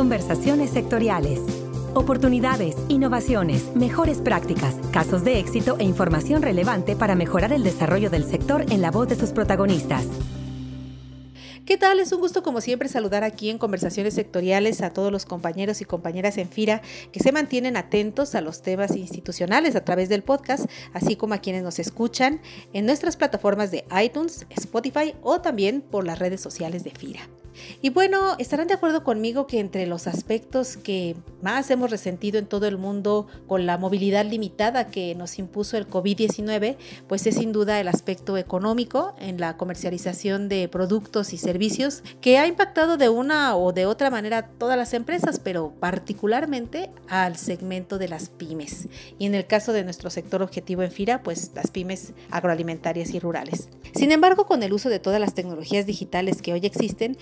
Conversaciones sectoriales. Oportunidades, innovaciones, mejores prácticas, casos de éxito e información relevante para mejorar el desarrollo del sector en la voz de sus protagonistas. ¿Qué tal? Es un gusto como siempre saludar aquí en conversaciones sectoriales a todos los compañeros y compañeras en FIRA que se mantienen atentos a los temas institucionales a través del podcast, así como a quienes nos escuchan en nuestras plataformas de iTunes, Spotify o también por las redes sociales de FIRA. Y bueno, estarán de acuerdo conmigo que entre los aspectos que más hemos resentido en todo el mundo con la movilidad limitada que nos impuso el COVID-19, pues es sin duda el aspecto económico en la comercialización de productos y servicios que ha impactado de una o de otra manera a todas las empresas, pero particularmente al segmento de las pymes. Y en el caso de nuestro sector objetivo en FIRA, pues las pymes agroalimentarias y rurales. Sin embargo, con el uso de todas las tecnologías digitales que hoy existen,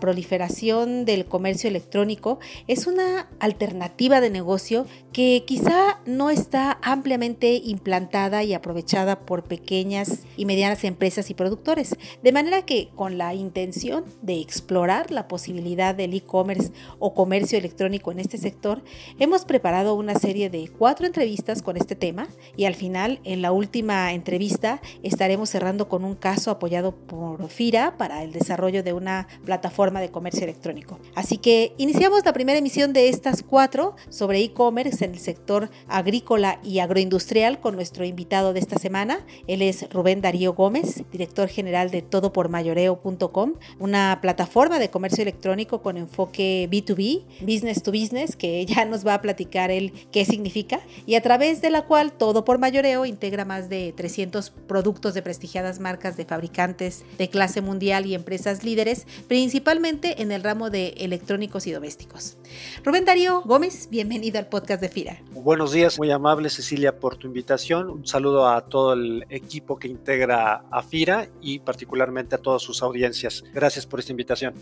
proliferación del comercio electrónico es una alternativa de negocio que quizá no está ampliamente implantada y aprovechada por pequeñas y medianas empresas y productores. De manera que con la intención de explorar la posibilidad del e-commerce o comercio electrónico en este sector, hemos preparado una serie de cuatro entrevistas con este tema y al final, en la última entrevista, estaremos cerrando con un caso apoyado por FIRA para el desarrollo de una plataforma plataforma de comercio electrónico. Así que iniciamos la primera emisión de estas cuatro sobre e-commerce en el sector agrícola y agroindustrial con nuestro invitado de esta semana. Él es Rubén Darío Gómez, director general de todopormayoreo.com, una plataforma de comercio electrónico con enfoque B2B, business to business, que ya nos va a platicar él qué significa, y a través de la cual Todo por Mayoreo integra más de 300 productos de prestigiadas marcas de fabricantes de clase mundial y empresas líderes, principalmente en el ramo de electrónicos y domésticos. Rubén Darío Gómez, bienvenido al podcast de FIRA. Buenos días, muy amable Cecilia por tu invitación. Un saludo a todo el equipo que integra a FIRA y particularmente a todas sus audiencias. Gracias por esta invitación.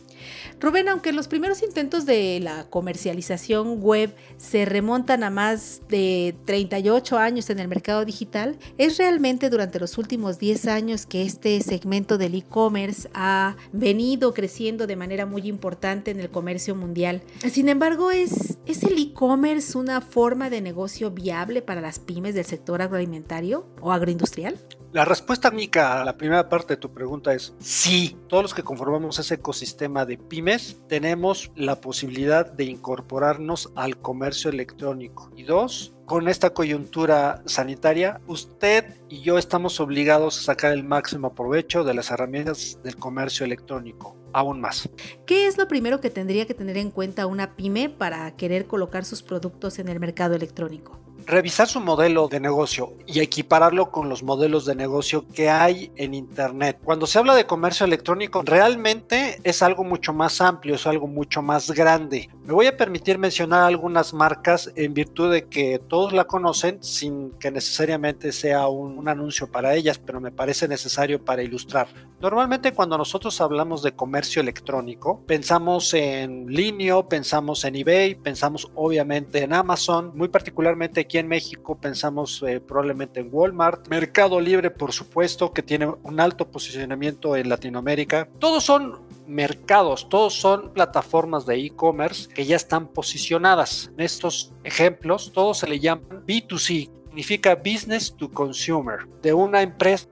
Rubén, aunque los primeros intentos de la comercialización web se remontan a más de 38 años en el mercado digital, es realmente durante los últimos 10 años que este segmento del e-commerce ha venido creciendo de manera muy importante en el comercio mundial. Sin embargo, ¿es, ¿es el e-commerce una forma de negocio viable para las pymes del sector agroalimentario o agroindustrial? La respuesta, Mica, a la primera parte de tu pregunta es sí. Todos los que conformamos ese ecosistema de pymes tenemos la posibilidad de incorporarnos al comercio electrónico. Y dos, con esta coyuntura sanitaria, usted y yo estamos obligados a sacar el máximo provecho de las herramientas del comercio electrónico, aún más. ¿Qué es lo primero que tendría que tener en cuenta una pyme para querer colocar sus productos en el mercado electrónico? Revisar su modelo de negocio y equipararlo con los modelos de negocio que hay en Internet. Cuando se habla de comercio electrónico, realmente es algo mucho más amplio, es algo mucho más grande. Me voy a permitir mencionar algunas marcas en virtud de que todos la conocen sin que necesariamente sea un, un anuncio para ellas, pero me parece necesario para ilustrar. Normalmente cuando nosotros hablamos de comercio electrónico, pensamos en Linio, pensamos en eBay, pensamos obviamente en Amazon, muy particularmente aquí en México pensamos eh, probablemente en Walmart, Mercado Libre por supuesto, que tiene un alto posicionamiento en Latinoamérica. Todos son mercados, todos son plataformas de e-commerce que ya están posicionadas. En estos ejemplos, todos se le llaman B2C, significa Business to Consumer, de una empresa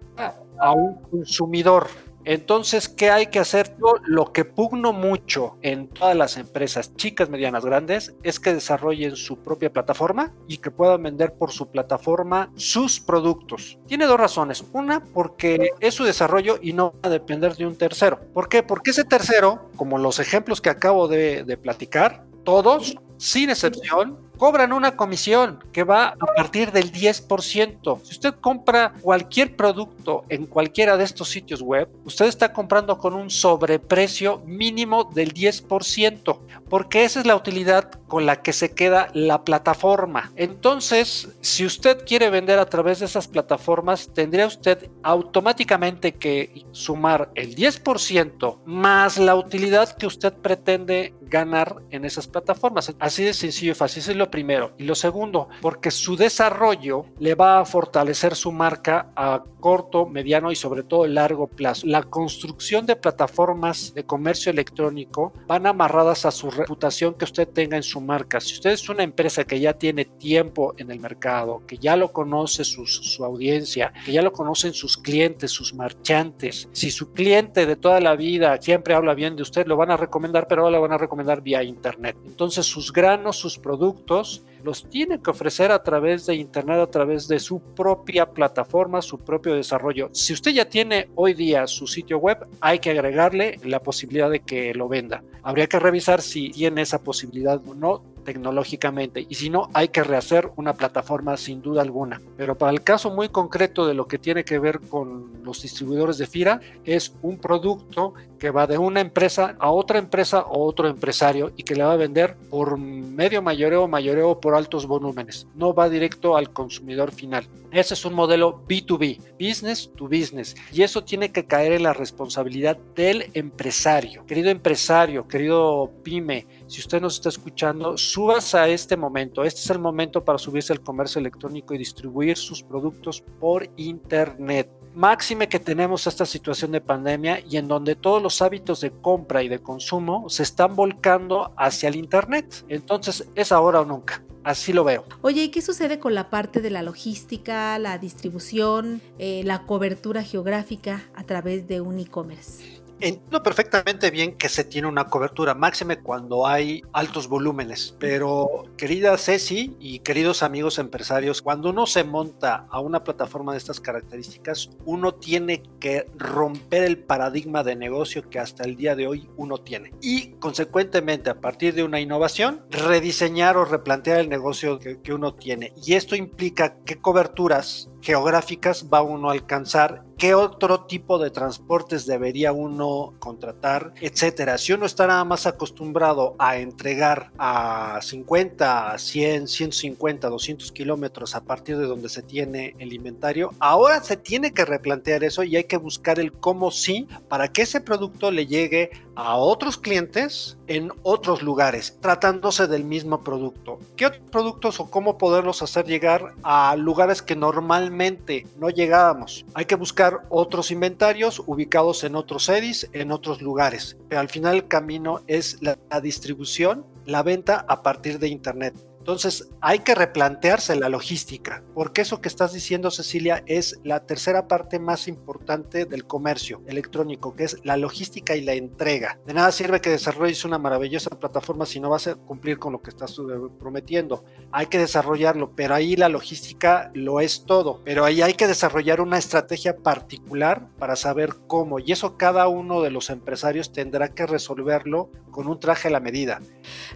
a un consumidor. Entonces, ¿qué hay que hacer? Yo lo que pugno mucho en todas las empresas, chicas, medianas, grandes, es que desarrollen su propia plataforma y que puedan vender por su plataforma sus productos. Tiene dos razones. Una, porque es su desarrollo y no va a depender de un tercero. ¿Por qué? Porque ese tercero, como los ejemplos que acabo de, de platicar, todos, sin excepción, cobran una comisión que va a partir del 10%. Si usted compra cualquier producto en cualquiera de estos sitios web, usted está comprando con un sobreprecio mínimo del 10%, porque esa es la utilidad con la que se queda la plataforma. Entonces, si usted quiere vender a través de esas plataformas, tendría usted automáticamente que sumar el 10% más la utilidad que usted pretende ganar en esas plataformas. Así de sencillo y fácil. es lo primero. Y lo segundo, porque su desarrollo le va a fortalecer su marca a corto, mediano y sobre todo largo plazo. La construcción de plataformas de comercio electrónico van amarradas a su reputación que usted tenga en su marca. Si usted es una empresa que ya tiene tiempo en el mercado, que ya lo conoce su, su audiencia, que ya lo conocen sus clientes, sus marchantes, si su cliente de toda la vida siempre habla bien de usted, lo van a recomendar, pero ahora lo van a recomendar vía internet. Entonces sus granos, sus productos, los tiene que ofrecer a través de internet, a través de su propia plataforma, su propio desarrollo. Si usted ya tiene hoy día su sitio web, hay que agregarle la posibilidad de que lo venda. Habría que revisar si tiene esa posibilidad o no tecnológicamente y si no hay que rehacer una plataforma sin duda alguna. Pero para el caso muy concreto de lo que tiene que ver con los distribuidores de FIRA es un producto que va de una empresa a otra empresa o otro empresario y que le va a vender por medio mayoreo, mayoreo por altos volúmenes. No va directo al consumidor final. Ese es un modelo B2B, business to business. Y eso tiene que caer en la responsabilidad del empresario. Querido empresario, querido pyme, si usted nos está escuchando, subas a este momento. Este es el momento para subirse al comercio electrónico y distribuir sus productos por Internet. Máxime que tenemos esta situación de pandemia y en donde todos los hábitos de compra y de consumo se están volcando hacia el Internet. Entonces es ahora o nunca. Así lo veo. Oye, ¿y qué sucede con la parte de la logística, la distribución, eh, la cobertura geográfica a través de un e-commerce? Entiendo perfectamente bien que se tiene una cobertura máxima cuando hay altos volúmenes, pero querida Ceci y queridos amigos empresarios, cuando uno se monta a una plataforma de estas características, uno tiene que romper el paradigma de negocio que hasta el día de hoy uno tiene y consecuentemente a partir de una innovación rediseñar o replantear el negocio que, uno tiene. Y esto implica qué coberturas geográficas va uno a alcanzar, qué otro tipo de transportes debería uno contratar, etcétera. Si uno está nada más acostumbrado a entregar a 50, 100, 150, 200 kilómetros a partir de donde se tiene el inventario, ahora se tiene que replantear eso y hay que buscar el cómo sí para que ese producto le llegue a otros clientes en otros lugares, tratándose del mismo producto. ¿Qué otros productos o cómo poderlos hacer llegar a lugares que normalmente no llegábamos? Hay que buscar otros inventarios ubicados en otros edis, en otros lugares. Pero al final el camino es la, la distribución, la venta a partir de Internet. Entonces hay que replantearse la logística, porque eso que estás diciendo Cecilia es la tercera parte más importante del comercio electrónico, que es la logística y la entrega. De nada sirve que desarrolles una maravillosa plataforma si no vas a cumplir con lo que estás prometiendo. Hay que desarrollarlo, pero ahí la logística lo es todo, pero ahí hay que desarrollar una estrategia particular para saber cómo, y eso cada uno de los empresarios tendrá que resolverlo con un traje a la medida.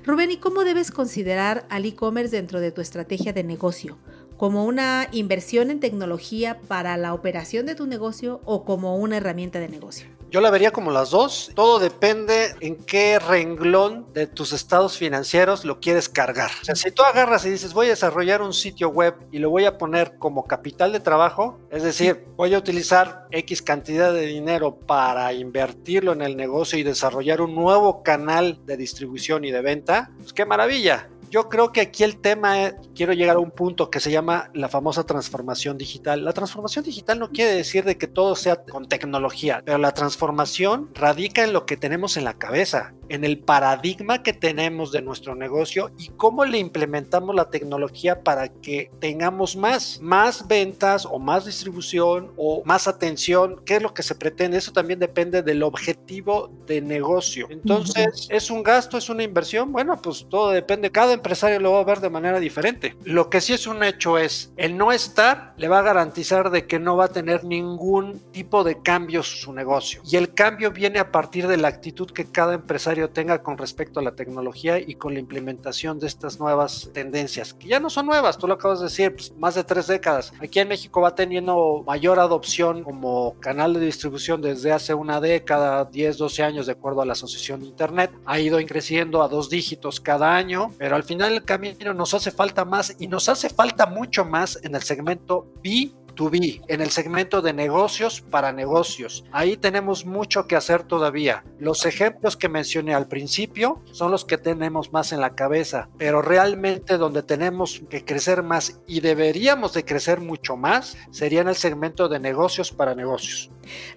Rubén, ¿y cómo debes considerar al e-commerce dentro de tu estrategia de negocio? ¿Como una inversión en tecnología para la operación de tu negocio o como una herramienta de negocio? Yo la vería como las dos. Todo depende en qué renglón de tus estados financieros lo quieres cargar. O sea, si tú agarras y dices voy a desarrollar un sitio web y lo voy a poner como capital de trabajo, es decir, voy a utilizar X cantidad de dinero para invertirlo en el negocio y desarrollar un nuevo canal de distribución y de venta, pues qué maravilla yo creo que aquí el tema, es, quiero llegar a un punto que se llama la famosa transformación digital. La transformación digital no quiere decir de que todo sea con tecnología, pero la transformación radica en lo que tenemos en la cabeza, en el paradigma que tenemos de nuestro negocio y cómo le implementamos la tecnología para que tengamos más, más ventas o más distribución o más atención. ¿Qué es lo que se pretende? Eso también depende del objetivo de negocio. Entonces, ¿es un gasto? ¿Es una inversión? Bueno, pues todo depende. Cada empresario lo va a ver de manera diferente. Lo que sí es un hecho es, el no estar le va a garantizar de que no va a tener ningún tipo de cambios su negocio. Y el cambio viene a partir de la actitud que cada empresario tenga con respecto a la tecnología y con la implementación de estas nuevas tendencias, que ya no son nuevas, tú lo acabas de decir, pues, más de tres décadas. Aquí en México va teniendo mayor adopción como canal de distribución desde hace una década, 10, 12 años, de acuerdo a la Asociación de Internet. Ha ido creciendo a dos dígitos cada año, pero al final el camino nos hace falta más y nos hace falta mucho más en el segmento B B2B, en el segmento de negocios para negocios. Ahí tenemos mucho que hacer todavía. Los ejemplos que mencioné al principio son los que tenemos más en la cabeza, pero realmente donde tenemos que crecer más y deberíamos de crecer mucho más sería en el segmento de negocios para negocios.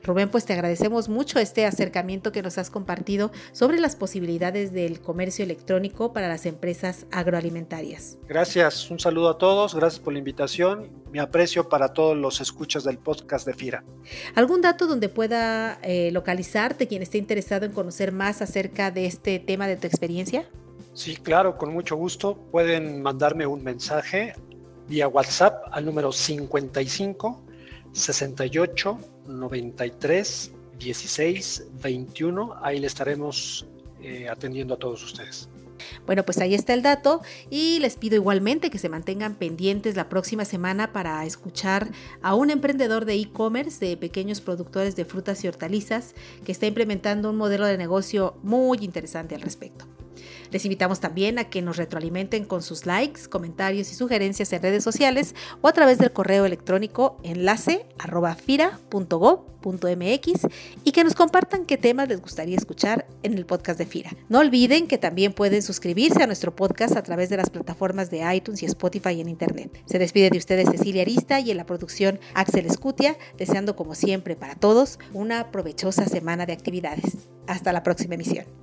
Rubén, pues te agradecemos mucho este acercamiento que nos has compartido sobre las posibilidades del comercio electrónico para las empresas agroalimentarias. Gracias, un saludo a todos, gracias por la invitación, mi aprecio para todos los escuchas del podcast de FIRA. ¿Algún dato donde pueda eh, localizarte quien esté interesado en conocer más acerca de este tema de tu experiencia? Sí, claro, con mucho gusto. Pueden mandarme un mensaje vía WhatsApp al número 55 68 93 16 21. Ahí le estaremos eh, atendiendo a todos ustedes. Bueno, pues ahí está el dato y les pido igualmente que se mantengan pendientes la próxima semana para escuchar a un emprendedor de e-commerce de pequeños productores de frutas y hortalizas que está implementando un modelo de negocio muy interesante al respecto. Les invitamos también a que nos retroalimenten con sus likes, comentarios y sugerencias en redes sociales o a través del correo electrónico enlace y que nos compartan qué temas les gustaría escuchar en el podcast de FIRA. No olviden que también pueden suscribirse a nuestro podcast a través de las plataformas de iTunes y Spotify en Internet. Se despide de ustedes Cecilia Arista y en la producción Axel Escutia, deseando como siempre para todos una provechosa semana de actividades. Hasta la próxima emisión.